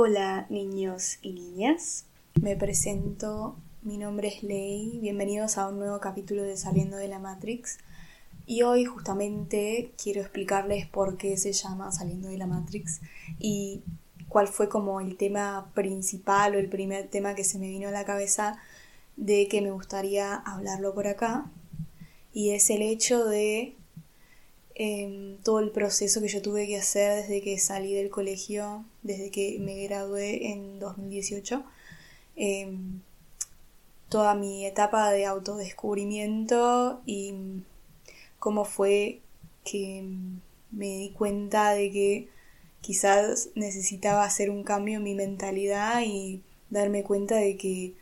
Hola niños y niñas, me presento, mi nombre es Ley, bienvenidos a un nuevo capítulo de Saliendo de la Matrix. Y hoy justamente quiero explicarles por qué se llama Saliendo de la Matrix y cuál fue como el tema principal o el primer tema que se me vino a la cabeza de que me gustaría hablarlo por acá. Y es el hecho de em, todo el proceso que yo tuve que hacer desde que salí del colegio, desde que me gradué en 2018, em, toda mi etapa de autodescubrimiento y cómo fue que me di cuenta de que quizás necesitaba hacer un cambio en mi mentalidad y darme cuenta de que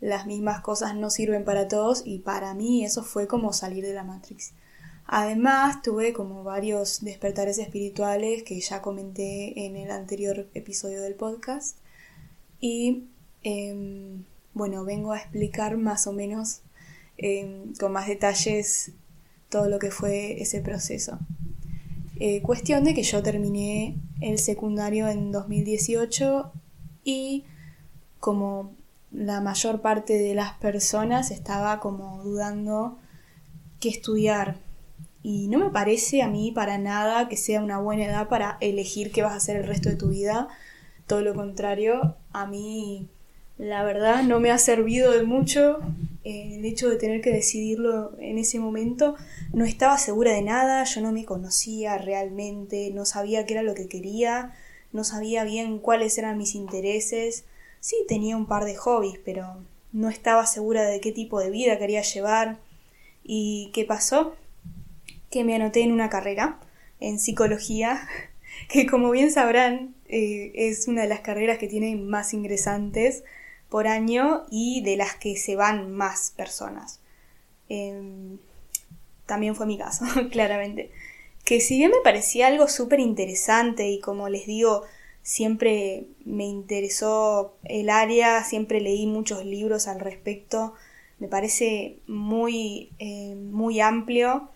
las mismas cosas no sirven para todos y para mí eso fue como salir de la Matrix. Además tuve como varios despertares espirituales que ya comenté en el anterior episodio del podcast y em, bueno, vengo a explicar más o menos em, con más detalles todo lo que fue ese proceso. Eh, cuestión de que yo terminé el secundario en 2018 y como la mayor parte de las personas estaba como dudando qué estudiar. Y no me parece a mí para nada que sea una buena edad para elegir qué vas a hacer el resto de tu vida. Todo lo contrario, a mí la verdad no me ha servido de mucho eh, el hecho de tener que decidirlo en ese momento. No estaba segura de nada, yo no me conocía realmente, no sabía qué era lo que quería, no sabía bien cuáles eran mis intereses Sí, tenía un par de hobbies, pero no estaba segura de qué tipo de vida quería llevar. ¿Y qué pasó? Que me anoté en una carrera en psicología, que como bien sabrán eh, es una de las carreras que tiene más ingresantes por año y de las que se van más personas. Em, también fue mi caso, claramente. Que si bien me parecía algo súper interesante y como les digo, siempre me interesó el área, siempre leí muchos libros al respecto, me parece muy, eh, muy amplio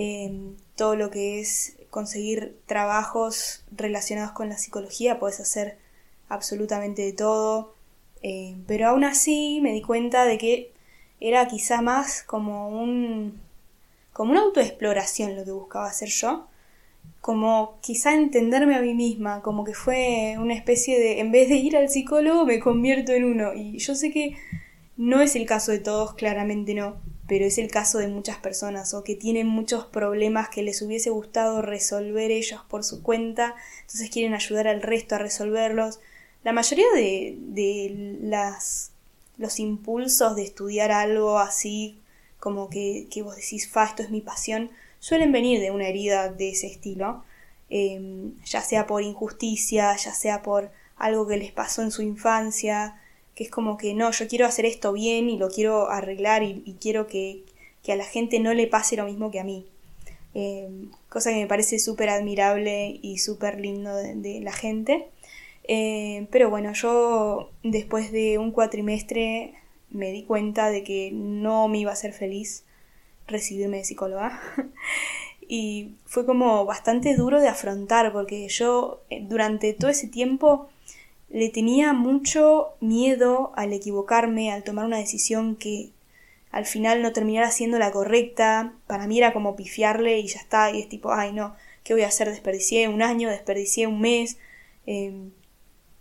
eh, todo lo que es conseguir trabajos relacionados con la psicología, puedes hacer absolutamente de todo, eh, pero aún así me di cuenta de que era quizá más como un como una autoexploración lo que buscaba hacer yo como quizá entenderme a mí misma, como que fue una especie de, en vez de ir al psicólogo, me convierto en uno. Y yo sé que no es el caso de todos, claramente no, pero es el caso de muchas personas o que tienen muchos problemas que les hubiese gustado resolver ellos por su cuenta, entonces quieren ayudar al resto a resolverlos. La mayoría de, de las, los impulsos de estudiar algo así, como que, que vos decís, fa, esto es mi pasión, suelen venir de una herida de ese estilo, em, ya sea por injusticia, ya sea por algo que les pasó en su infancia, que es como que no, yo quiero hacer esto bien y lo quiero arreglar y, quiero que, a la gente no le pase lo mismo que a mí. Em, cosa que me parece súper admirable y súper lindo de, la gente. Em, pero bueno, yo después de un cuatrimestre me di cuenta de que no me iba a ser feliz recibirme de psicóloga. y fue como bastante duro de afrontar porque yo eh, durante todo ese tiempo le tenía mucho miedo al equivocarme, al tomar una decisión que al final no terminara siendo la correcta. Para mí era como pifiarle y ya está, y es tipo, ay no, ¿qué voy a hacer? Desperdicié un año, desperdicié un mes, em,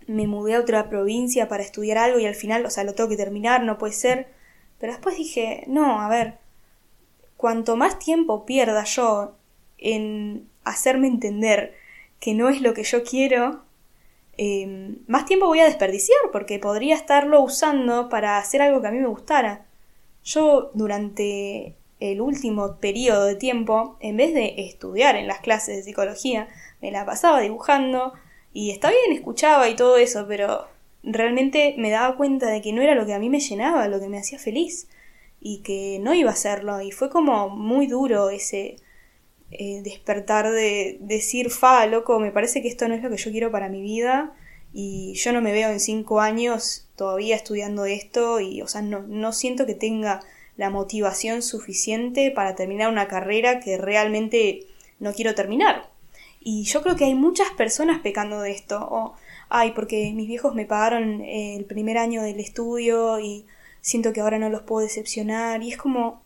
me mudé a otra provincia para estudiar algo y al final, o sea, lo tengo que terminar, no puede ser. Pero después dije, no, a ver, cuanto más tiempo pierda yo en hacerme entender que no es lo que yo quiero, em, más tiempo voy a desperdiciar porque podría estarlo usando para hacer algo que a mí me gustara. Yo durante el último periodo de tiempo, en vez de estudiar en las clases de psicología, me la pasaba dibujando y está bien, escuchaba y todo eso, pero realmente me daba cuenta de que no era lo que a mí me llenaba, lo que me hacía feliz y que no iba a hacerlo y fue como muy duro ese eh, despertar de decir fa loco me parece que esto no es lo que yo quiero para mi vida y yo no me veo en cinco años todavía estudiando esto y o sea no, no siento que tenga la motivación suficiente para terminar una carrera que realmente no quiero terminar Y yo creo que hay muchas personas pecando de esto. O, ay, porque mis viejos me pagaron el primer año del estudio y siento que ahora no los puedo decepcionar. Y es como,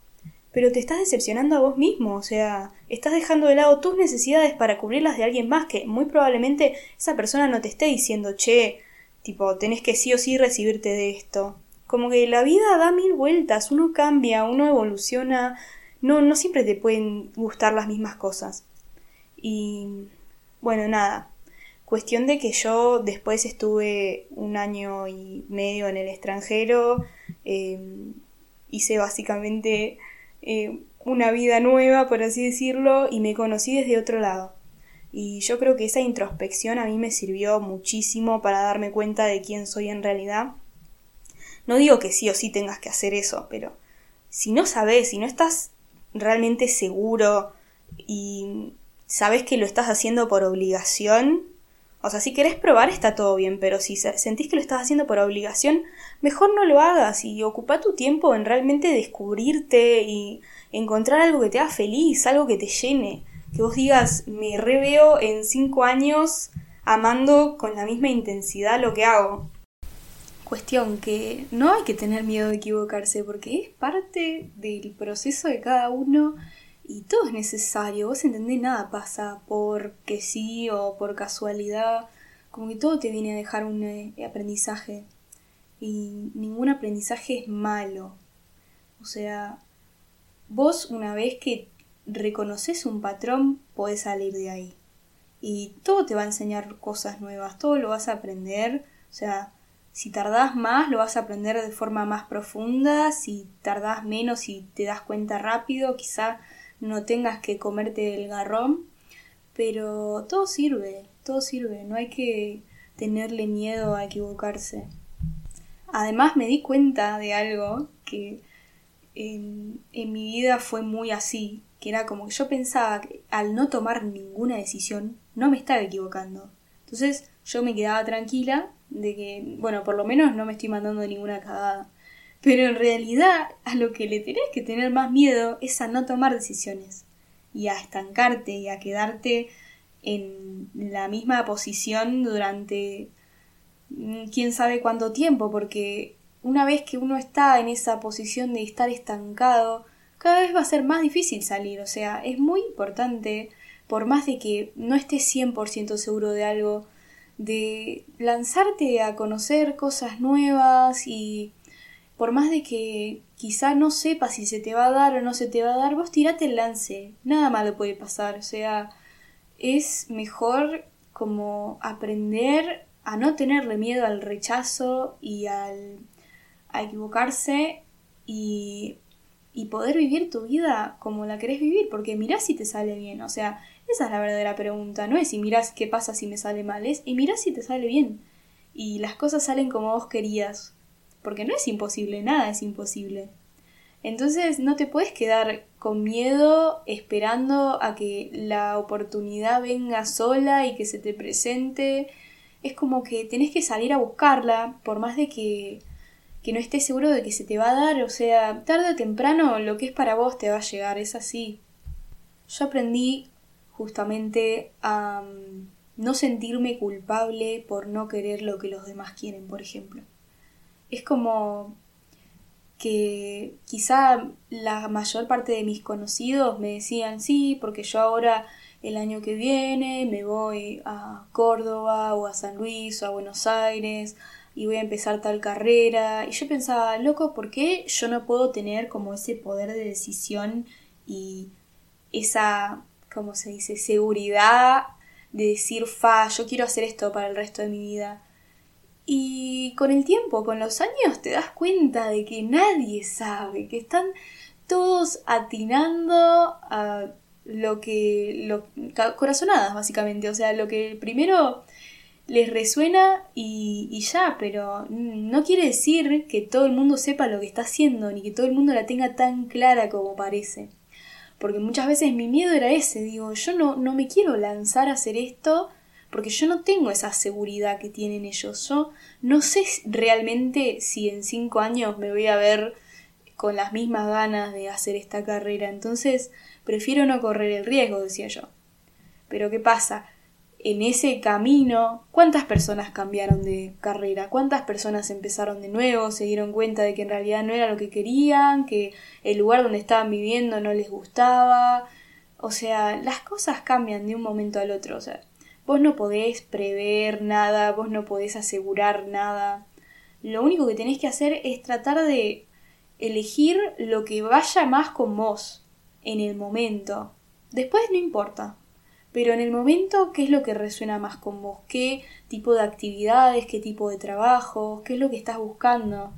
pero te estás decepcionando a vos mismo, o sea, estás dejando de lado tus necesidades para cubrirlas de alguien más que muy probablemente esa persona no te esté diciendo, che, tipo, tenés que sí o sí recibirte de esto. Como que la vida da mil vueltas, uno cambia, uno evoluciona, no, no siempre te pueden gustar las mismas cosas. Y bueno, nada, cuestión de que yo después estuve un año y medio en el extranjero, em, hice básicamente eh, una vida nueva, por así decirlo, y me conocí desde otro lado. Y yo creo que esa introspección a mí me sirvió muchísimo para darme cuenta de quién soy en realidad. No digo que sí o sí tengas que hacer eso, pero si no sabes, si no estás realmente seguro y sabes que lo estás haciendo por obligación, o sea, si querés probar está todo bien, pero si sentís que lo estás haciendo por obligación, mejor no lo hagas y ocupa tu tiempo en realmente descubrirte y encontrar algo que te haga feliz, algo que te llene. Que vos digas, me reveo en cinco años amando con la misma intensidad lo que hago. Cuestión que no hay que tener miedo de equivocarse porque es parte del proceso de cada uno y todo es necesario. Vos entendés, nada pasa porque sí o por casualidad. Como que todo te viene a dejar un eh, aprendizaje. Y ningún aprendizaje es malo. O sea, vos una vez que reconoces un patrón, podés salir de ahí. Y todo te va a enseñar cosas nuevas, todo lo vas a aprender. O sea, si tardás más, lo vas a aprender de forma más profunda. Si tardás menos y te das cuenta rápido, quizá no tengas que comerte el garrón, pero todo sirve, todo sirve, no hay que tenerle miedo a equivocarse. Además me di cuenta de algo que en, mi vida fue muy así, que era como que yo pensaba que al no tomar ninguna decisión no me estaba equivocando. Entonces yo me quedaba tranquila de que, bueno, por lo menos no me estoy mandando ninguna cagada. Pero en realidad a lo que le tenés que tener más miedo es a no tomar decisiones y a estancarte y a quedarte en la misma posición durante mm, quién sabe cuánto tiempo, porque una vez que uno está en esa posición de estar estancado, cada vez va a ser más difícil salir. O sea, es muy importante, por más de que no estés 100% seguro de algo, de lanzarte a conocer cosas nuevas y por más de que quizá no sepas si se te va a dar o no se te va a dar, vos tirate el lance, nada malo puede pasar, o sea, es mejor como aprender a no tenerle miedo al rechazo y al, a equivocarse y, y poder vivir tu vida como la querés vivir, porque mirás si te sale bien, o sea, esa es la verdadera pregunta, no es si mirás qué pasa si me sale mal, es y mirás si te sale bien. Y las cosas salen como vos querías porque no es imposible, nada es imposible. Entonces no te puedes quedar con miedo esperando a que la oportunidad venga sola y que se te presente. Es como que tenés que salir a buscarla, por más de que, que no estés seguro de que se te va a dar. O sea, tarde o temprano lo que es para vos te va a llegar, es así. Yo aprendí justamente a mm, no sentirme culpable por no querer lo que los demás quieren, por ejemplo es como que quizá la mayor parte de mis conocidos me decían sí, porque yo ahora el año que viene me voy a Córdoba o a San Luis o a Buenos Aires y voy a empezar tal carrera. Y yo pensaba, loco, ¿por qué yo no puedo tener como ese poder de decisión y esa, ¿cómo se dice?, seguridad de decir, fa, yo quiero hacer esto para el resto de mi vida. Y con el tiempo, con los años, te das cuenta de que nadie sabe, que están todos atinando a lo que... Lo, corazonadas, básicamente. O sea, lo que primero les resuena y, y, ya, pero no quiere decir que todo el mundo sepa lo que está haciendo, ni que todo el mundo la tenga tan clara como parece. Porque muchas veces mi miedo era ese, digo, yo no, no me quiero lanzar a hacer esto porque yo no tengo esa seguridad que tienen ellos. Yo no sé realmente si en cinco años me voy a ver con las mismas ganas de hacer esta carrera. Entonces, prefiero no correr el riesgo, decía yo. Pero ¿qué pasa? En ese camino, ¿cuántas personas cambiaron de carrera? ¿Cuántas personas empezaron de nuevo? ¿Se dieron cuenta de que en realidad no era lo que querían? ¿Que el lugar donde estaban viviendo no les gustaba? O sea, las cosas cambian de un momento al otro. O sea, vos no podés prever nada, vos no podés asegurar nada. Lo único que tenés que hacer es tratar de elegir lo que vaya más con vos en el momento. Después no importa. Pero en el momento, ¿qué es lo que resuena más con vos? ¿Qué tipo de actividades? ¿Qué tipo de trabajo? ¿Qué es lo que estás buscando?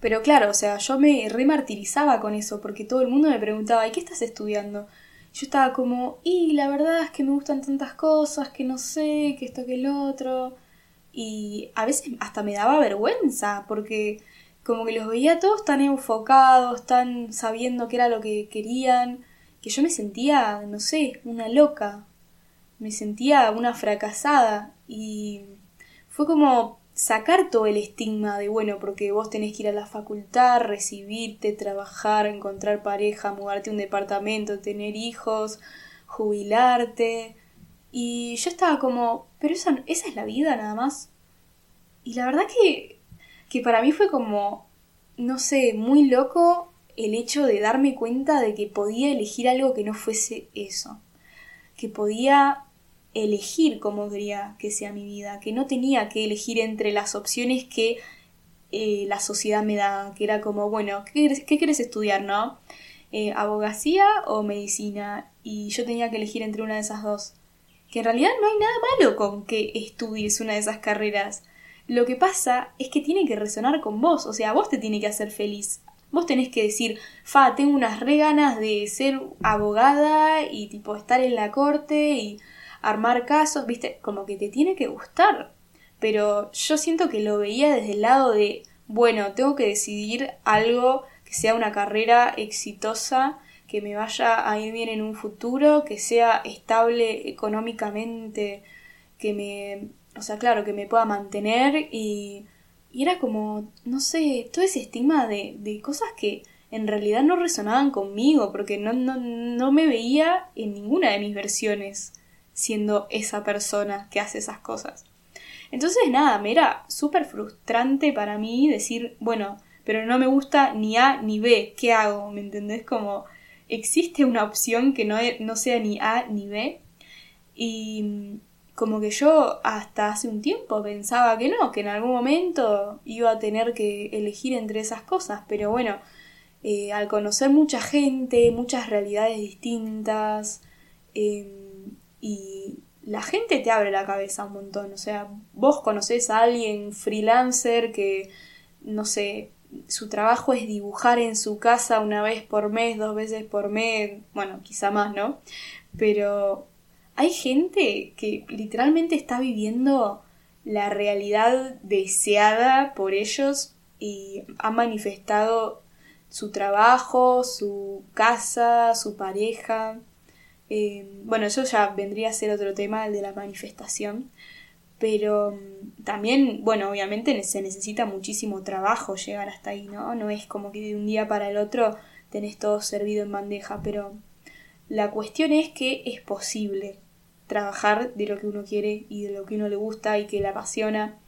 Pero claro, o sea, yo me remartirizaba con eso porque todo el mundo me preguntaba, ¿y qué estás estudiando? Yo estaba como, y la verdad es que me gustan tantas cosas, que no sé, que esto, que el otro. Y a veces hasta me daba vergüenza porque como que los veía todos tan enfocados, tan sabiendo qué era lo que querían, que yo me sentía, no sé, una loca, me sentía una fracasada y fue como sacar todo el estigma de, bueno, porque vos tenés que ir a la facultad, recibirte, trabajar, encontrar pareja, mudarte a un departamento, tener hijos, jubilarte. Y yo estaba como, pero esa, esa es la vida nada más. Y la verdad que que para mí fue como, no sé, muy loco el hecho de darme cuenta de que podía elegir algo que no fuese eso, que podía elegir cómo quería que sea mi vida, que no tenía que elegir entre las opciones que eh, la sociedad me daba, que era como, bueno, ¿qué, quieres estudiar, no? Eh, abogacía o medicina, y yo tenía que elegir entre una de esas dos. Que en realidad no hay nada malo con que estudies una de esas carreras. Lo que pasa es que tiene que resonar con vos, o sea, vos te tiene que hacer feliz. Vos tenés que decir, fa, tengo unas re ganas de ser abogada y tipo estar en la corte y armar casos, viste, como que te tiene que gustar. Pero yo siento que lo veía desde el lado de, bueno, tengo que decidir algo que sea una carrera exitosa, que me vaya a ir bien en un futuro, que sea estable económicamente, que me o sea, claro, que me pueda mantener y, era como, no sé, todo ese estigma de, de cosas que en realidad no resonaban conmigo, porque no, no, no me veía en ninguna de mis versiones siendo esa persona que hace esas cosas. Entonces, nada, me era súper frustrante para mí decir, bueno, pero no me gusta ni A ni B, ¿qué hago? ¿Me entendés? Como existe una opción que no, no sea ni A ni B. Y, como que yo hasta hace un tiempo pensaba que no, que en algún momento iba a tener que elegir entre esas cosas, pero bueno, eh, al conocer mucha gente, muchas realidades distintas, em, y la gente te abre la cabeza un montón, o sea, vos conocés a alguien freelancer que, no sé, su trabajo es dibujar en su casa una vez por mes, dos veces por mes, bueno, quizá más, ¿no? Pero hay gente que literalmente está viviendo la realidad deseada por ellos y ha manifestado su trabajo, su casa, su pareja. Eh, bueno, eso ya vendría a ser otro tema, el de la manifestación. Pero mm, también, bueno, obviamente se necesita muchísimo trabajo llegar hasta ahí, ¿no? No es como que de un día para el otro tenés todo servido en bandeja, pero la cuestión es que es posible trabajar de lo que uno quiere y de lo que uno le gusta y que le apasiona.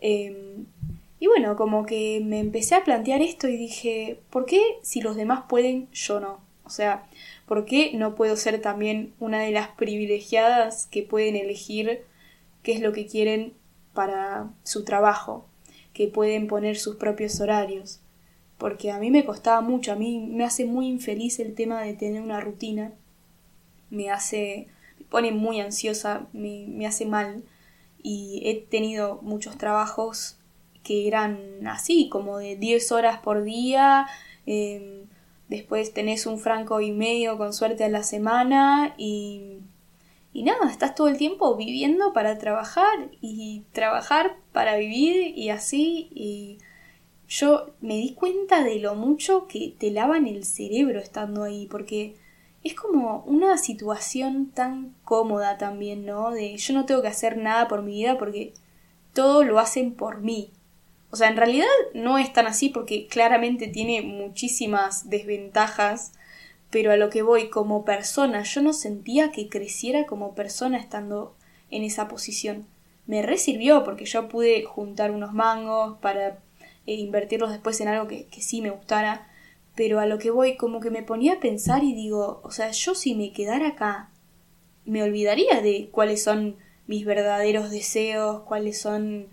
Em, y bueno, como que me empecé a plantear esto y dije, ¿por qué si los demás pueden, yo no? O sea, ¿por qué no puedo ser también una de las privilegiadas que pueden elegir qué es lo que quieren para su trabajo, que pueden poner sus propios horarios? Porque a mí me costaba mucho, a mí me hace muy infeliz el tema de tener una rutina, me hace pone muy ansiosa, me, hace mal y he tenido muchos trabajos que eran así, como de 10 horas por día, em, después tenés un franco y medio con suerte a la semana y, y nada, estás todo el tiempo viviendo para trabajar y trabajar para vivir y así y yo me di cuenta de lo mucho que te lavan el cerebro estando ahí porque es como una situación tan cómoda también, ¿no? De yo no tengo que hacer nada por mi vida porque todo lo hacen por mí. O sea, en realidad no es tan así porque claramente tiene muchísimas desventajas, pero a lo que voy como persona, yo no sentía que creciera como persona estando en esa posición. Me resirvió porque yo pude juntar unos mangos para eh, invertirlos después en algo que, que sí me gustara, pero a lo que voy como que me ponía a pensar y digo, o sea, yo si me quedara acá, me olvidaría de cuáles son mis verdaderos deseos, cuáles son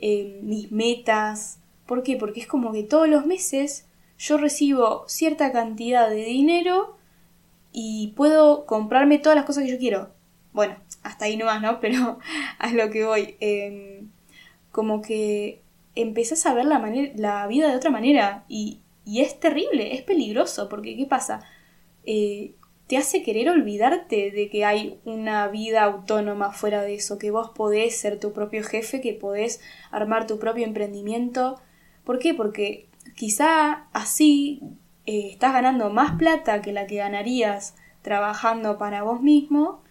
eh, mis metas. ¿Por qué? Porque es como que todos los meses yo recibo cierta cantidad de dinero y puedo comprarme todas las cosas que yo quiero. Bueno, hasta ahí nomás, ¿no? Pero a lo que voy. Em, como que empezás a ver la, la vida de otra manera y, y, es terrible, es peligroso, porque ¿qué pasa? Eh, te hace querer olvidarte de que hay una vida autónoma fuera de eso, que vos podés ser tu propio jefe, que podés armar tu propio emprendimiento. ¿Por qué? Porque quizá así eh, estás ganando más plata que la que ganarías trabajando para vos mismo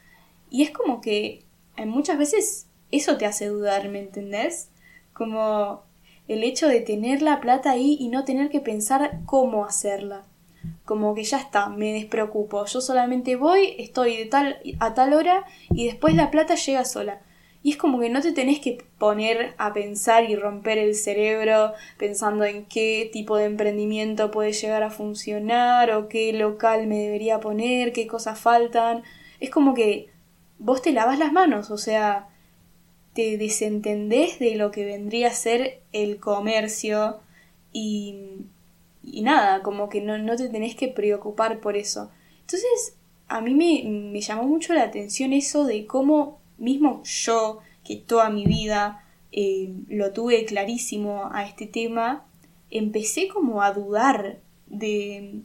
y es como que muchas veces eso te hace dudar, ¿me entendés? Como el hecho de tener la plata ahí y no tener que pensar cómo hacerla. Como que ya está, me despreocupo. Yo solamente voy, estoy de tal a tal hora y después la plata llega sola. Y es como que no te tenés que poner a pensar y romper el cerebro pensando en qué tipo de emprendimiento puede llegar a funcionar o qué local me debería poner, qué cosas faltan. Es como que vos te lavas las manos, o sea, te desentendés de lo que vendría a ser el comercio y, y nada, como que no, no te tenés que preocupar por eso. Entonces, a mí me, me llamó mucho la atención eso de cómo mismo yo, que toda mi vida eh, lo tuve clarísimo a este tema, empecé como a dudar de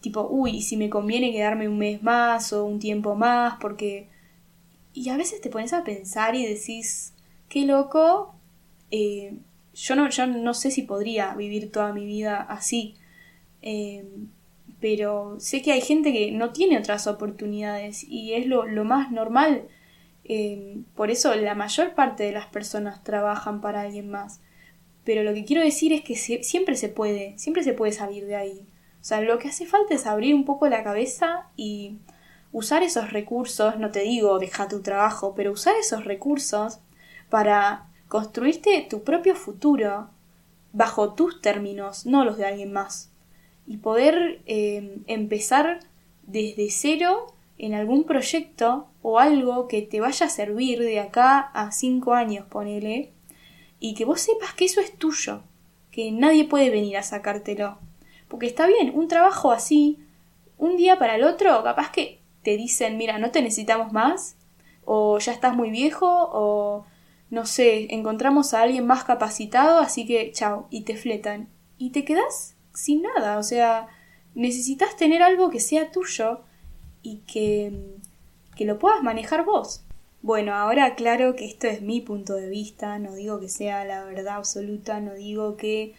tipo, uy, si me conviene quedarme un mes más o un tiempo más, porque... Y a veces te pones a pensar y decís, qué loco, eh, yo, no, yo no sé si podría vivir toda mi vida así, eh, pero sé que hay gente que no tiene otras oportunidades y es lo, lo más normal Em, por eso la mayor parte de las personas trabajan para alguien más. Pero lo que quiero decir es que siempre se puede, siempre se puede salir de ahí. O sea, lo que hace falta es abrir un poco la cabeza y usar esos recursos, no te digo deja tu trabajo, pero usar esos recursos para construirte tu propio futuro bajo tus términos, no los de alguien más. Y poder em, empezar desde cero en algún proyecto o algo que te vaya a servir de acá a cinco años, ponele, y que vos sepas que eso es tuyo, que nadie puede venir a sacártelo. Porque está bien, un trabajo así, un día para el otro, capaz que te dicen, mira, no te necesitamos más, o ya estás muy viejo, o no sé, encontramos a alguien más capacitado, así que chao, y te fletan. Y te quedas sin nada, o sea, necesitas tener algo que sea tuyo y que, que lo puedas manejar vos. Bueno, ahora claro que esto es mi punto de vista, no digo que sea la verdad absoluta, no digo que...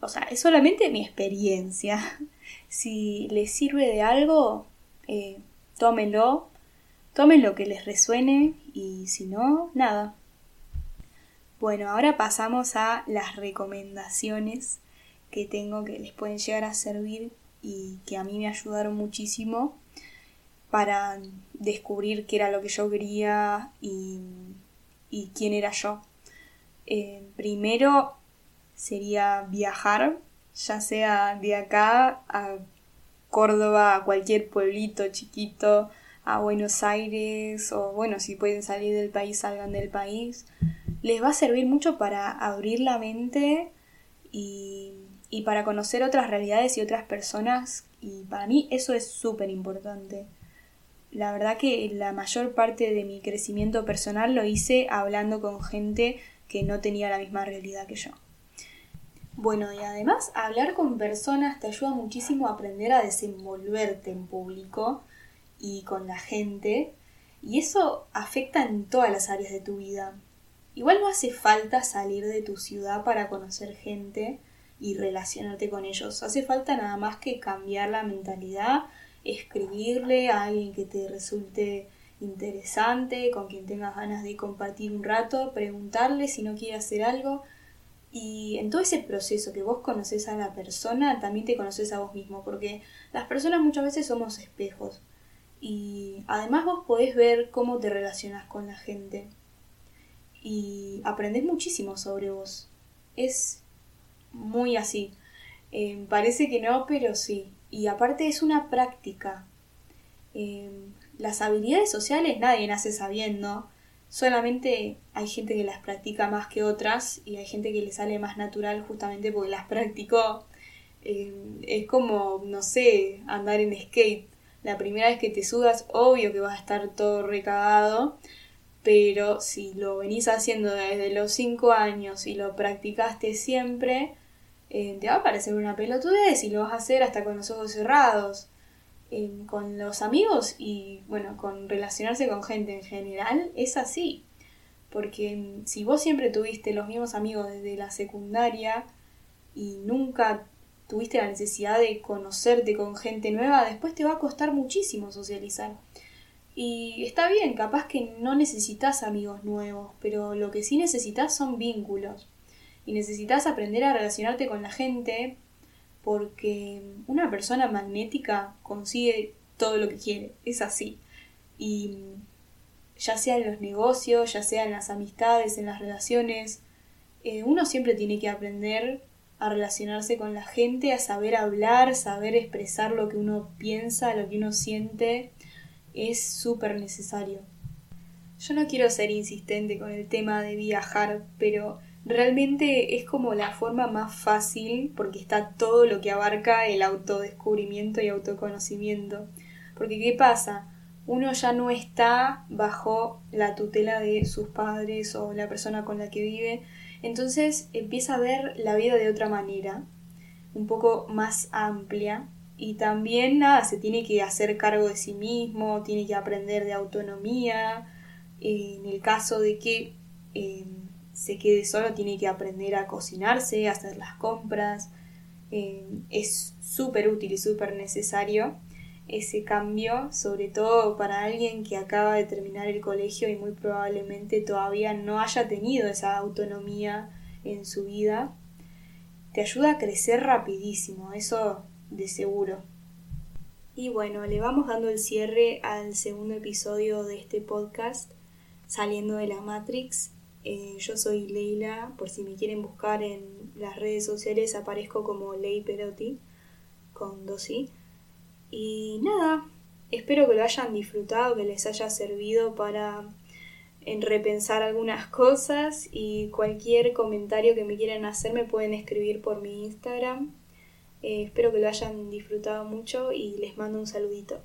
O sea, es solamente mi experiencia. Si les sirve de algo, eh, tómenlo, tomen lo que les resuene y si no, nada. Bueno, ahora pasamos a las recomendaciones que tengo que les pueden llegar a servir y que a mí me ayudaron muchísimo para descubrir qué era lo que yo quería y, quién era yo. Eh, primero sería viajar, ya sea de acá a Córdoba, a cualquier pueblito chiquito, a Buenos Aires, o bueno, si pueden salir del país, salgan del país. Les va a servir mucho para abrir la mente y, y para conocer otras realidades y otras personas, y para mí eso es súper importante la verdad que la mayor parte de mi crecimiento personal lo hice hablando con gente que no tenía la misma realidad que yo. Bueno, y además hablar con personas te ayuda muchísimo a aprender a desenvolverte en público y con la gente, y eso afecta en todas las áreas de tu vida. Igual no hace falta salir de tu ciudad para conocer gente y relacionarte con ellos, hace falta nada más que cambiar la mentalidad escribirle a alguien que te resulte interesante, con quien tengas ganas de compartir un rato, preguntarle si no quiere hacer algo. Y en todo ese proceso que vos conoces a la persona, también te conoces a vos mismo, porque las personas muchas veces somos espejos. Y además vos podés ver cómo te relacionas con la gente. Y aprendés muchísimo sobre vos. Es muy así. Eh, parece que no, pero sí. Y aparte es una práctica. Eh, las habilidades sociales nadie nace sabiendo solamente hay gente que las practica más que otras y hay gente que le sale más natural justamente porque las practicó. Eh, es como, no sé, andar en skate. La primera vez que te sudas, obvio que vas a estar todo recagado, pero si lo venís haciendo desde los 5 años y lo practicaste siempre, eh, te va a parecer una pelotudez y lo vas a hacer hasta con los ojos cerrados con los amigos y bueno, con relacionarse con gente en general es así. Porque si vos siempre tuviste los mismos amigos desde la secundaria y nunca tuviste la necesidad de conocerte con gente nueva, después te va a costar muchísimo socializar. Y está bien, capaz que no necesitas amigos nuevos, pero lo que sí necesitas son vínculos. Y necesitas aprender a relacionarte con la gente porque una persona magnética consigue todo lo que quiere, es así. Y ya sea en los negocios, ya sea en las amistades, en las relaciones, eh, uno siempre tiene que aprender a relacionarse con la gente, a saber hablar, saber expresar lo que uno piensa, lo que uno siente, es súper necesario. Yo no quiero ser insistente con el tema de viajar, pero realmente es como la forma más fácil porque está todo lo que abarca el autodescubrimiento y autoconocimiento. Porque ¿qué pasa? Uno ya no está bajo la tutela de sus padres o la persona con la que vive, entonces empieza a ver la vida de otra manera, un poco más amplia, y también nada, se tiene que hacer cargo de sí mismo, tiene que aprender de autonomía, en el caso de que eh, se quede solo, tiene que aprender a cocinarse, a hacer las compras. Eh, es súper útil y súper necesario ese cambio, sobre todo para alguien que acaba de terminar el colegio y muy probablemente todavía no haya tenido esa autonomía en su vida. Te ayuda a crecer rapidísimo, eso de seguro. Y bueno, le vamos dando el cierre al segundo episodio de este podcast, saliendo de la Matrix. Eh, yo soy Leila, por si me quieren buscar en las redes sociales aparezco como Lei Perotti, con dos i. Y nada, espero que lo hayan disfrutado, que les haya servido para en repensar algunas cosas y cualquier comentario que me quieran hacer me pueden escribir por mi Instagram. Eh, espero que lo hayan disfrutado mucho y les mando un saludito.